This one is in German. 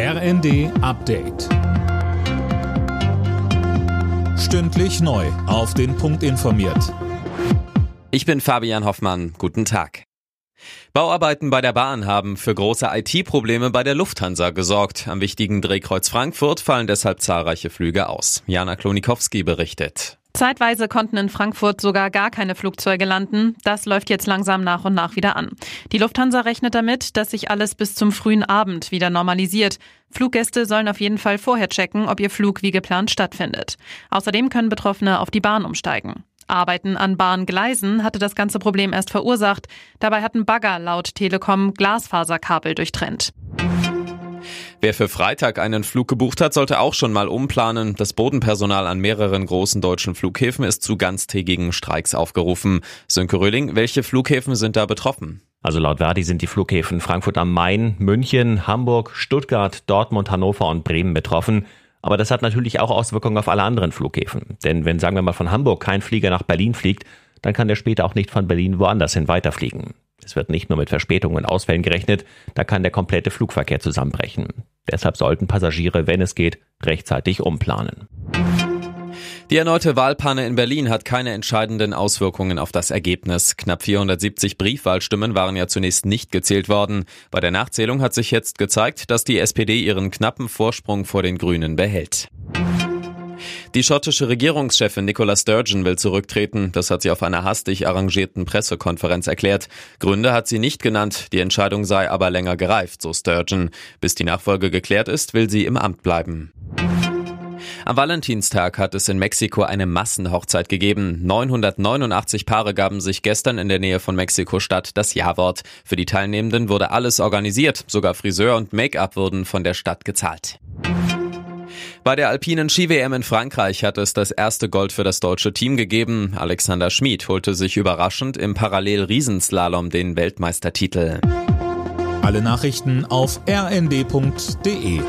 RND Update. Stündlich neu. Auf den Punkt informiert. Ich bin Fabian Hoffmann. Guten Tag. Bauarbeiten bei der Bahn haben für große IT-Probleme bei der Lufthansa gesorgt. Am wichtigen Drehkreuz Frankfurt fallen deshalb zahlreiche Flüge aus. Jana Klonikowski berichtet. Zeitweise konnten in Frankfurt sogar gar keine Flugzeuge landen. Das läuft jetzt langsam nach und nach wieder an. Die Lufthansa rechnet damit, dass sich alles bis zum frühen Abend wieder normalisiert. Fluggäste sollen auf jeden Fall vorher checken, ob ihr Flug wie geplant stattfindet. Außerdem können Betroffene auf die Bahn umsteigen. Arbeiten an Bahngleisen hatte das ganze Problem erst verursacht. Dabei hatten Bagger laut Telekom Glasfaserkabel durchtrennt. Wer für Freitag einen Flug gebucht hat, sollte auch schon mal umplanen. Das Bodenpersonal an mehreren großen deutschen Flughäfen ist zu ganztägigen Streiks aufgerufen. Sönke Röhling, welche Flughäfen sind da betroffen? Also laut Verdi sind die Flughäfen Frankfurt am Main, München, Hamburg, Stuttgart, Dortmund, Hannover und Bremen betroffen. Aber das hat natürlich auch Auswirkungen auf alle anderen Flughäfen. Denn wenn, sagen wir mal, von Hamburg kein Flieger nach Berlin fliegt, dann kann der später auch nicht von Berlin woanders hin weiterfliegen. Es wird nicht nur mit Verspätungen und Ausfällen gerechnet, da kann der komplette Flugverkehr zusammenbrechen. Deshalb sollten Passagiere, wenn es geht, rechtzeitig umplanen. Die erneute Wahlpanne in Berlin hat keine entscheidenden Auswirkungen auf das Ergebnis. Knapp 470 Briefwahlstimmen waren ja zunächst nicht gezählt worden. Bei der Nachzählung hat sich jetzt gezeigt, dass die SPD ihren knappen Vorsprung vor den Grünen behält. Die schottische Regierungschefin Nicola Sturgeon will zurücktreten. Das hat sie auf einer hastig arrangierten Pressekonferenz erklärt. Gründe hat sie nicht genannt. Die Entscheidung sei aber länger gereift, so Sturgeon. Bis die Nachfolge geklärt ist, will sie im Amt bleiben. Am Valentinstag hat es in Mexiko eine Massenhochzeit gegeben. 989 Paare gaben sich gestern in der Nähe von Mexiko-Stadt das Ja-Wort. Für die Teilnehmenden wurde alles organisiert. Sogar Friseur und Make-up wurden von der Stadt gezahlt. Bei der alpinen Ski-WM in Frankreich hat es das erste Gold für das deutsche Team gegeben. Alexander Schmid holte sich überraschend im Parallel-Riesenslalom den Weltmeistertitel. Alle Nachrichten auf rnd.de